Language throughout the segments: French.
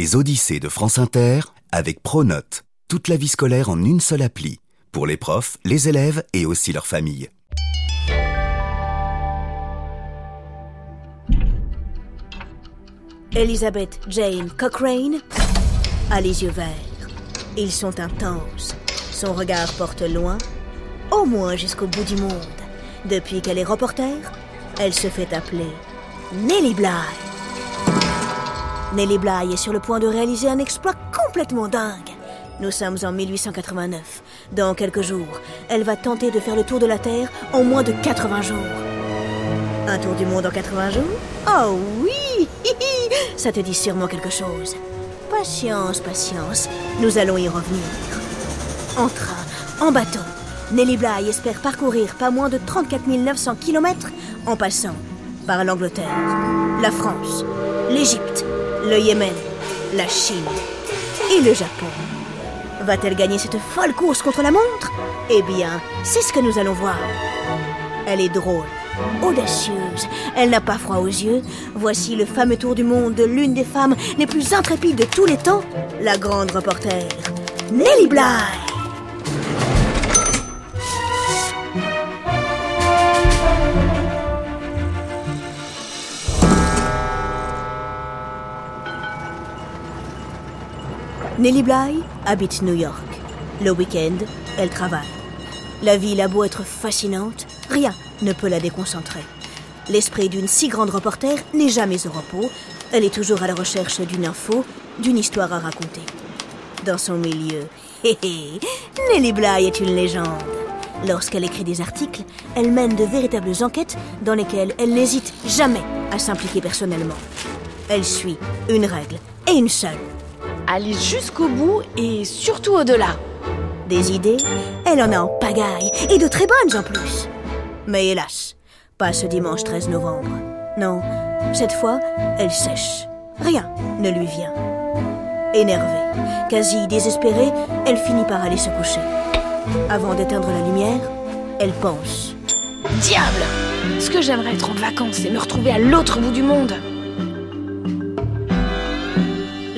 Les Odyssées de France Inter avec Pronote. Toute la vie scolaire en une seule appli. Pour les profs, les élèves et aussi leurs familles. Elizabeth Jane Cochrane a les yeux verts. Ils sont intenses. Son regard porte loin, au moins jusqu'au bout du monde. Depuis qu'elle est reporter, elle se fait appeler Nellie Bly. Nellie Bly est sur le point de réaliser un exploit complètement dingue. Nous sommes en 1889. Dans quelques jours, elle va tenter de faire le tour de la Terre en moins de 80 jours. Un tour du monde en 80 jours? Oh oui Ça te dit sûrement quelque chose. Patience, patience. Nous allons y revenir. En train, en bateau, Nelly Bly espère parcourir pas moins de 34 900 km en passant par l'Angleterre, la France, l'Égypte, le Yémen, la Chine et le Japon. Va-t-elle gagner cette folle course contre la montre? Eh bien, c'est ce que nous allons voir. Elle est drôle, audacieuse, elle n'a pas froid aux yeux. Voici le fameux tour du monde de l'une des femmes les plus intrépides de tous les temps, la grande reporter, Nelly Bly. Nelly Bly habite New York. Le week-end, elle travaille. La ville a beau être fascinante, rien ne peut la déconcentrer. L'esprit d'une si grande reporter n'est jamais au repos. Elle est toujours à la recherche d'une info, d'une histoire à raconter. Dans son milieu, hé hé, Nelly Bly est une légende. Lorsqu'elle écrit des articles, elle mène de véritables enquêtes dans lesquelles elle n'hésite jamais à s'impliquer personnellement. Elle suit une règle, et une seule. Aller jusqu'au bout et surtout au-delà. Des idées, elle en a en pagaille, et de très bonnes en plus. Mais hélas, pas ce dimanche 13 novembre. Non, cette fois, elle sèche. Rien ne lui vient. Énervée, quasi désespérée, elle finit par aller se coucher. Avant d'éteindre la lumière, elle pense. Diable Ce que j'aimerais être en vacances et me retrouver à l'autre bout du monde.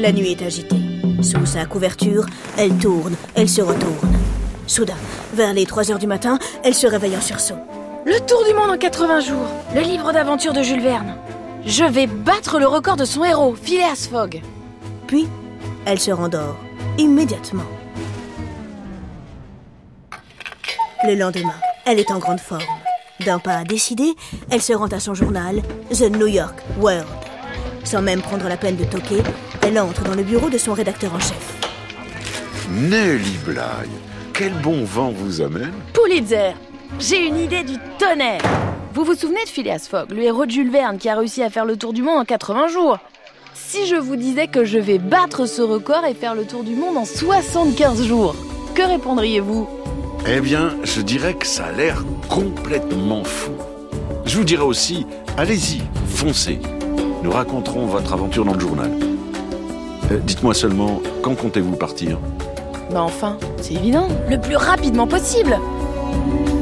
La nuit est agitée. Sous sa couverture, elle tourne, elle se retourne. Soudain, vers les 3 heures du matin, elle se réveille en sursaut. Le tour du monde en 80 jours. Le livre d'aventure de Jules Verne. Je vais battre le record de son héros, Phileas Fogg. Puis, elle se rendort immédiatement. Le lendemain, elle est en grande forme. D'un pas décidé, elle se rend à son journal, The New York World. Sans même prendre la peine de toquer, elle entre dans le bureau de son rédacteur en chef. Nelly Bly, quel bon vent vous amène? Pulitzer, j'ai une idée du tonnerre. Vous vous souvenez de Phileas Fogg, le héros de Jules Verne qui a réussi à faire le tour du monde en 80 jours? Si je vous disais que je vais battre ce record et faire le tour du monde en 75 jours, que répondriez-vous? Eh bien, je dirais que ça a l'air complètement fou. Je vous dirais aussi, allez-y, foncez. Nous raconterons votre aventure dans le journal. Euh, Dites-moi seulement, quand comptez-vous partir? Bah enfin, c'est évident, le plus rapidement possible.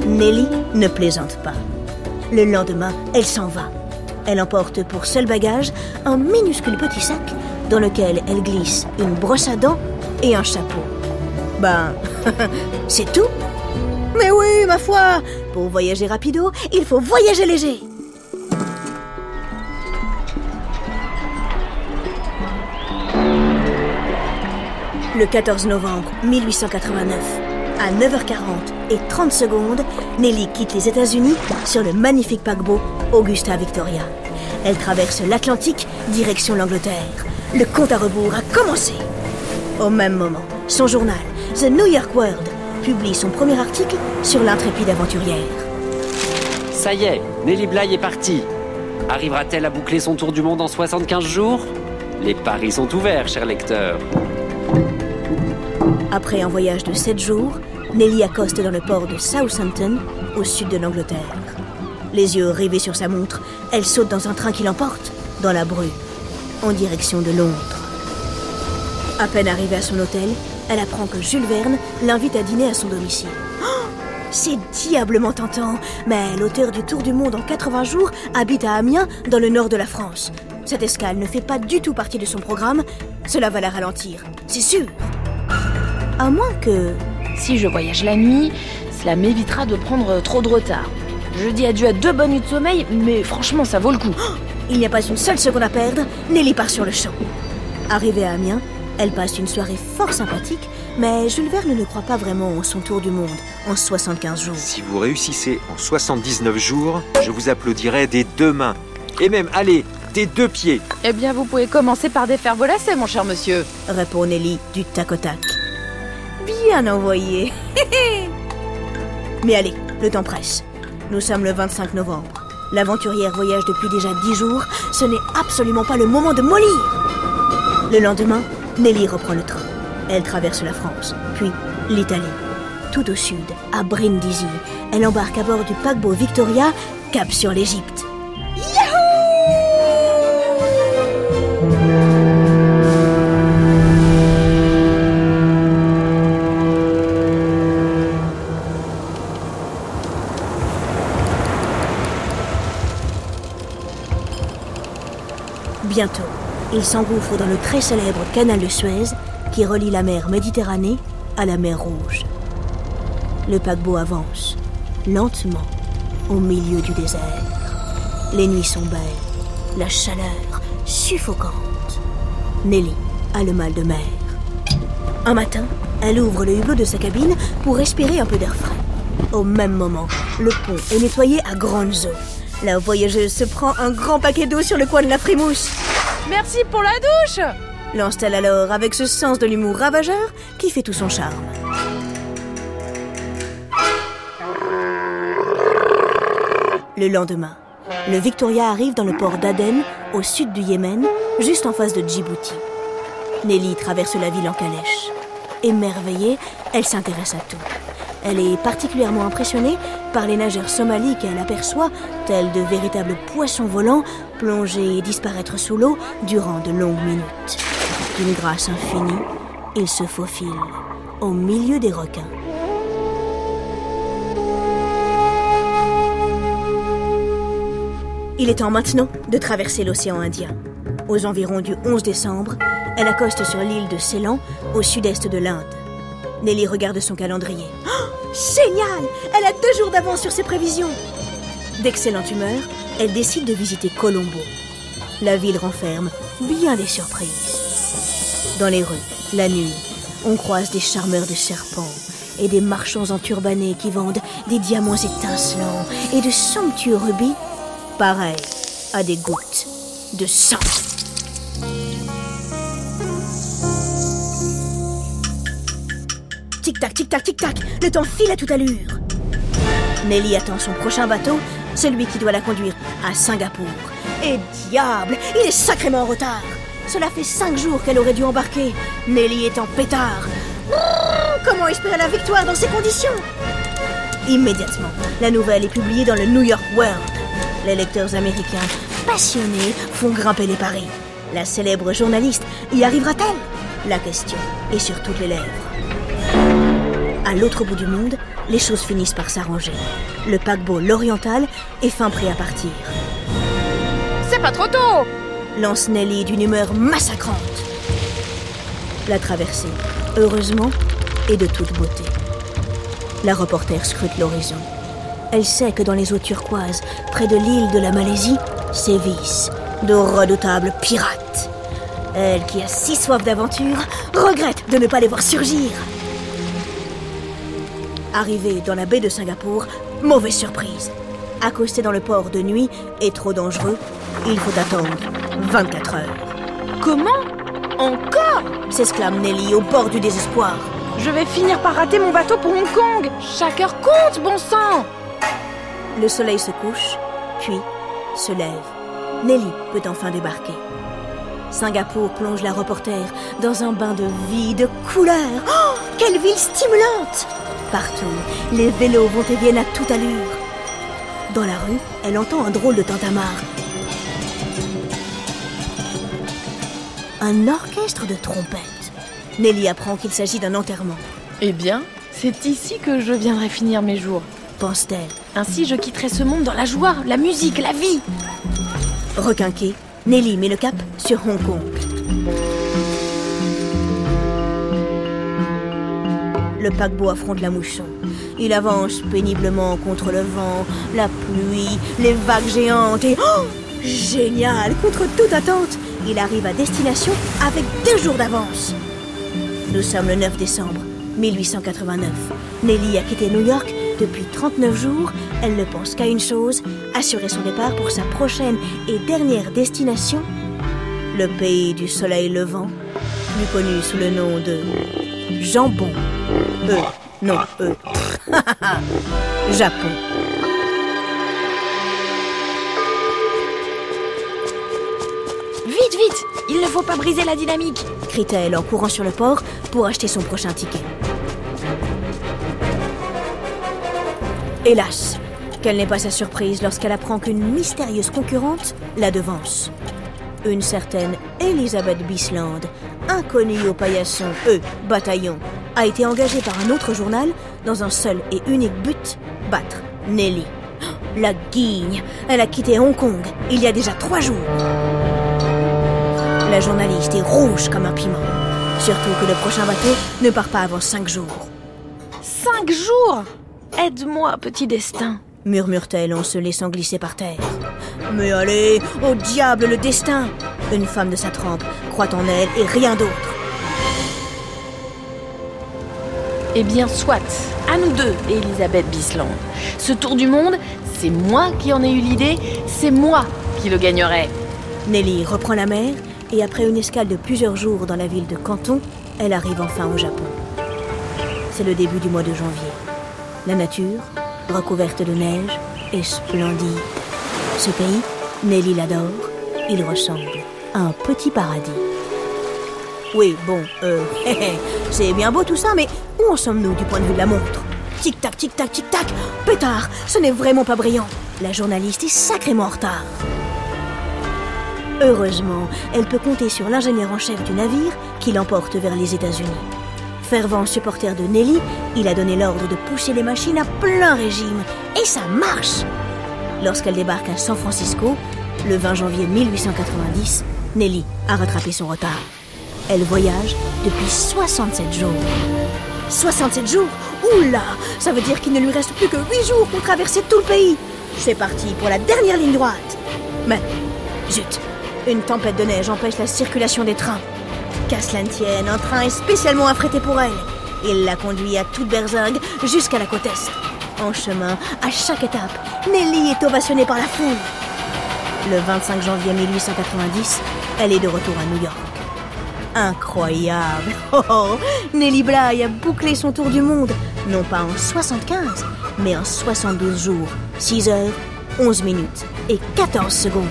Nelly ne plaisante pas. Le lendemain, elle s'en va. Elle emporte pour seul bagage un minuscule petit sac dans lequel elle glisse une brosse à dents et un chapeau. Ben, c'est tout. Mais oui, ma foi, pour voyager rapido, il faut voyager léger. Le 14 novembre 1889, à 9h40 et 30 secondes, Nelly quitte les États-Unis sur le magnifique paquebot Augusta Victoria. Elle traverse l'Atlantique, direction l'Angleterre. Le compte à rebours a commencé. Au même moment, son journal, The New York World, publie son premier article sur l'intrépide aventurière. Ça y est, Nelly Bly est partie. Arrivera-t-elle à boucler son tour du monde en 75 jours? Les paris sont ouverts, cher lecteur. Après un voyage de 7 jours, Nelly accoste dans le port de Southampton, au sud de l'Angleterre. Les yeux rivés sur sa montre, elle saute dans un train qui l'emporte, dans la brume, en direction de Londres. À peine arrivée à son hôtel, elle apprend que Jules Verne l'invite à dîner à son domicile. Oh, C'est diablement tentant, mais l'auteur du Tour du Monde en 80 jours habite à Amiens, dans le nord de la France. Cette escale ne fait pas du tout partie de son programme. Cela va la ralentir, c'est sûr. À moins que... Si je voyage la nuit, cela m'évitera de prendre trop de retard. Je dis adieu à deux bonnes nuits de sommeil, mais franchement, ça vaut le coup. Il n'y a pas une seule seconde à perdre, Nelly part sur le champ. Arrivée à Amiens, elle passe une soirée fort sympathique, mais Jules Verne ne croit pas vraiment en son tour du monde en 75 jours. Si vous réussissez en 79 jours, je vous applaudirai des deux mains. Et même, allez, des deux pieds. Eh bien, vous pouvez commencer par défaire vos lacets, mon cher monsieur. Répond Nelly du tac au tac. Envoyé. mais allez, le temps presse. Nous sommes le 25 novembre. L'aventurière voyage depuis déjà 10 jours. Ce n'est absolument pas le moment de mollir. Le lendemain, Nelly reprend le train. Elle traverse la France, puis l'Italie. Tout au sud, à Brindisi, elle embarque à bord du paquebot Victoria, cap sur l'Égypte. Bientôt, il s'engouffre dans le très célèbre canal de Suez qui relie la mer Méditerranée à la mer Rouge. Le paquebot avance, lentement, au milieu du désert. Les nuits sont belles, la chaleur suffocante. Nelly a le mal de mer. Un matin, elle ouvre le hublot de sa cabine pour respirer un peu d'air frais. Au même moment, le pont est nettoyé à grandes eaux. La voyageuse se prend un grand paquet d'eau sur le coin de la frimousse. Merci pour la douche Lance-t-elle alors avec ce sens de l'humour ravageur qui fait tout son charme. Le lendemain, le Victoria arrive dans le port d'Aden, au sud du Yémen, juste en face de Djibouti. Nelly traverse la ville en calèche. Émerveillée, elle s'intéresse à tout. Elle est particulièrement impressionnée par les nageurs somalis qu'elle aperçoit, tels de véritables poissons volants, plonger et disparaître sous l'eau durant de longues minutes. D'une grâce infinie, ils se faufilent au milieu des requins. Il est temps maintenant de traverser l'océan Indien. Aux environs du 11 décembre, elle accoste sur l'île de Ceylan, au sud-est de l'Inde. Nelly regarde son calendrier. Oh, génial Elle a deux jours d'avance sur ses prévisions. D'excellente humeur, elle décide de visiter Colombo. La ville renferme bien des surprises. Dans les rues, la nuit, on croise des charmeurs de serpents et des marchands enturbanés qui vendent des diamants étincelants et de somptueux rubis, pareils à des gouttes de sang. Tic-tac, tic-tac, tic-tac, le temps file à toute allure. Nelly attend son prochain bateau, celui qui doit la conduire à Singapour. Et diable, il est sacrément en retard. Cela fait cinq jours qu'elle aurait dû embarquer. Nelly est en pétard. Comment espérer la victoire dans ces conditions? Immédiatement, la nouvelle est publiée dans le New York World. Les lecteurs américains, passionnés, font grimper les paris. La célèbre journaliste y arrivera-t-elle? La question est sur toutes les lèvres. À l'autre bout du monde, les choses finissent par s'arranger. Le paquebot L'Oriental est fin prêt à partir. C'est pas trop tôt Lance Nelly d'une humeur massacrante. La traversée, heureusement, est de toute beauté. La reporter scrute l'horizon. Elle sait que dans les eaux turquoises, près de l'île de la Malaisie, sévissent de redoutables pirates. Elle, qui a si soif d'aventure, regrette de ne pas les voir surgir. Arrivée dans la baie de Singapour, mauvaise surprise. Accoster dans le port de nuit est trop dangereux. Il faut attendre 24 heures. Comment? Encore? S'exclame Nelly au bord du désespoir. Je vais finir par rater mon bateau pour Hong Kong Chaque heure compte, bon sang Le soleil se couche, puis se lève. Nelly peut enfin débarquer. Singapour plonge la reporter dans un bain de vie, de couleurs. Oh, quelle ville stimulante Partout, les vélos vont et viennent à toute allure. Dans la rue, elle entend un drôle de tintamarre. Un orchestre de trompettes. Nelly apprend qu'il s'agit d'un enterrement, Eh bien, c'est ici que je viendrai finir mes jours. pense-t-elle. Ainsi, je quitterai ce monde dans la joie, la musique, la vie Requinquée, Nelly met le cap sur Hong Kong. Le paquebot affronte la mousson. Il avance péniblement contre le vent, la pluie, les vagues géantes et... Oh Génial Contre toute attente, il arrive à destination avec deux jours d'avance. Nous sommes le 9 décembre 1889. Nelly a quitté New York depuis 39 jours. Elle ne pense qu'à une chose, assurer son départ pour sa prochaine et dernière destination, le pays du soleil levant, plus connu sous le nom de Jambon. Euh, non, euh. Japon. Vite, vite Il ne faut pas briser la dynamique crie-t-elle en courant sur le port pour acheter son prochain ticket. Hélas, quelle n'est pas sa surprise lorsqu'elle apprend qu'une mystérieuse concurrente la devance. Une certaine Elisabeth Bisland, inconnue au paillasson, eux, bataillon, a été engagée par un autre journal dans un seul et unique but, battre Nelly. La guigne Elle a quitté Hong Kong il y a déjà trois jours. La journaliste est rouge comme un piment. Surtout que le prochain bateau ne part pas avant cinq jours. Cinq jours? Aide-moi, petit destin. Murmure-t-elle en se laissant glisser par terre. Mais allez, au diable le destin Une femme de sa trempe croit en elle et rien d'autre. Eh bien, soit, à nous deux, Elisabeth Bisland. Ce tour du monde, c'est moi qui en ai eu l'idée, c'est moi qui le gagnerai. Nelly reprend la mer et après une escale de plusieurs jours dans la ville de Canton, elle arrive enfin au Japon. C'est le début du mois de janvier. La nature, recouverte de neige, est splendide. Ce pays, Nelly l'adore, il ressemble à un petit paradis. Oui, bon, euh, c'est bien beau tout ça, mais où en sommes-nous du point de vue de la montre? Tic-tac, tic-tac, tic-tac Pétard, ce n'est vraiment pas brillant. La journaliste est sacrément en retard. Heureusement, elle peut compter sur l'ingénieur en chef du navire qui l'emporte vers les États-Unis. Fervent supporter de Nelly, il a donné l'ordre de pousser les machines à plein régime. Et ça marche Lorsqu'elle débarque à San Francisco, le 20 janvier 1890, Nelly a rattrapé son retard. Elle voyage depuis 67 jours. 67 jours? Oula Ça veut dire qu'il ne lui reste plus que 8 jours pour traverser tout le pays. C'est parti pour la dernière ligne droite. Mais, zut, une tempête de neige empêche la circulation des trains. Qu'à cela ne tienne, un train est spécialement affrété pour elle. Il la conduit à toute berzingue jusqu'à la côte est. En chemin, à chaque étape, Nelly est ovationnée par la foule. Le 25 janvier 1890, elle est de retour à New York. Incroyable oh, oh, Nelly Bly a bouclé son tour du monde, non pas en 75, mais en 72 jours, 6 heures, 11 minutes et 14 secondes.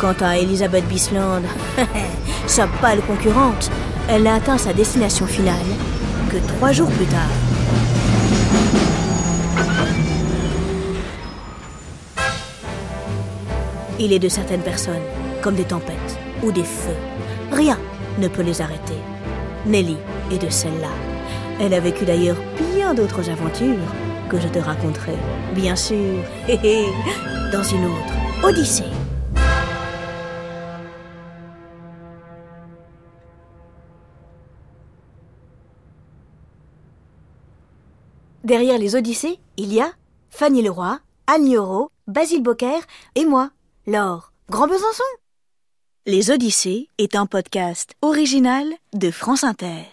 Quant à Elizabeth Bisland, sa pâle concurrente, elle n'a atteint sa destination finale que trois jours plus tard. Il est de certaines personnes, comme des tempêtes ou des feux. Rien ne peut les arrêter. Nelly est de celle-là. Elle a vécu d'ailleurs bien d'autres aventures que je te raconterai, bien sûr, dans une autre Odyssée. Derrière les Odyssées, il y a Fanny Leroy, Anne Yoro, Basile Bocquer et moi, Laure Grand Besançon. Les Odyssées est un podcast original de France Inter.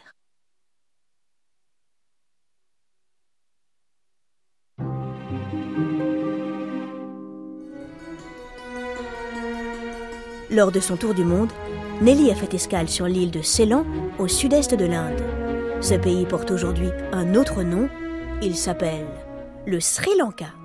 Lors de son tour du monde, Nelly a fait escale sur l'île de Ceylan, au sud-est de l'Inde. Ce pays porte aujourd'hui un autre nom, il s'appelle le Sri Lanka.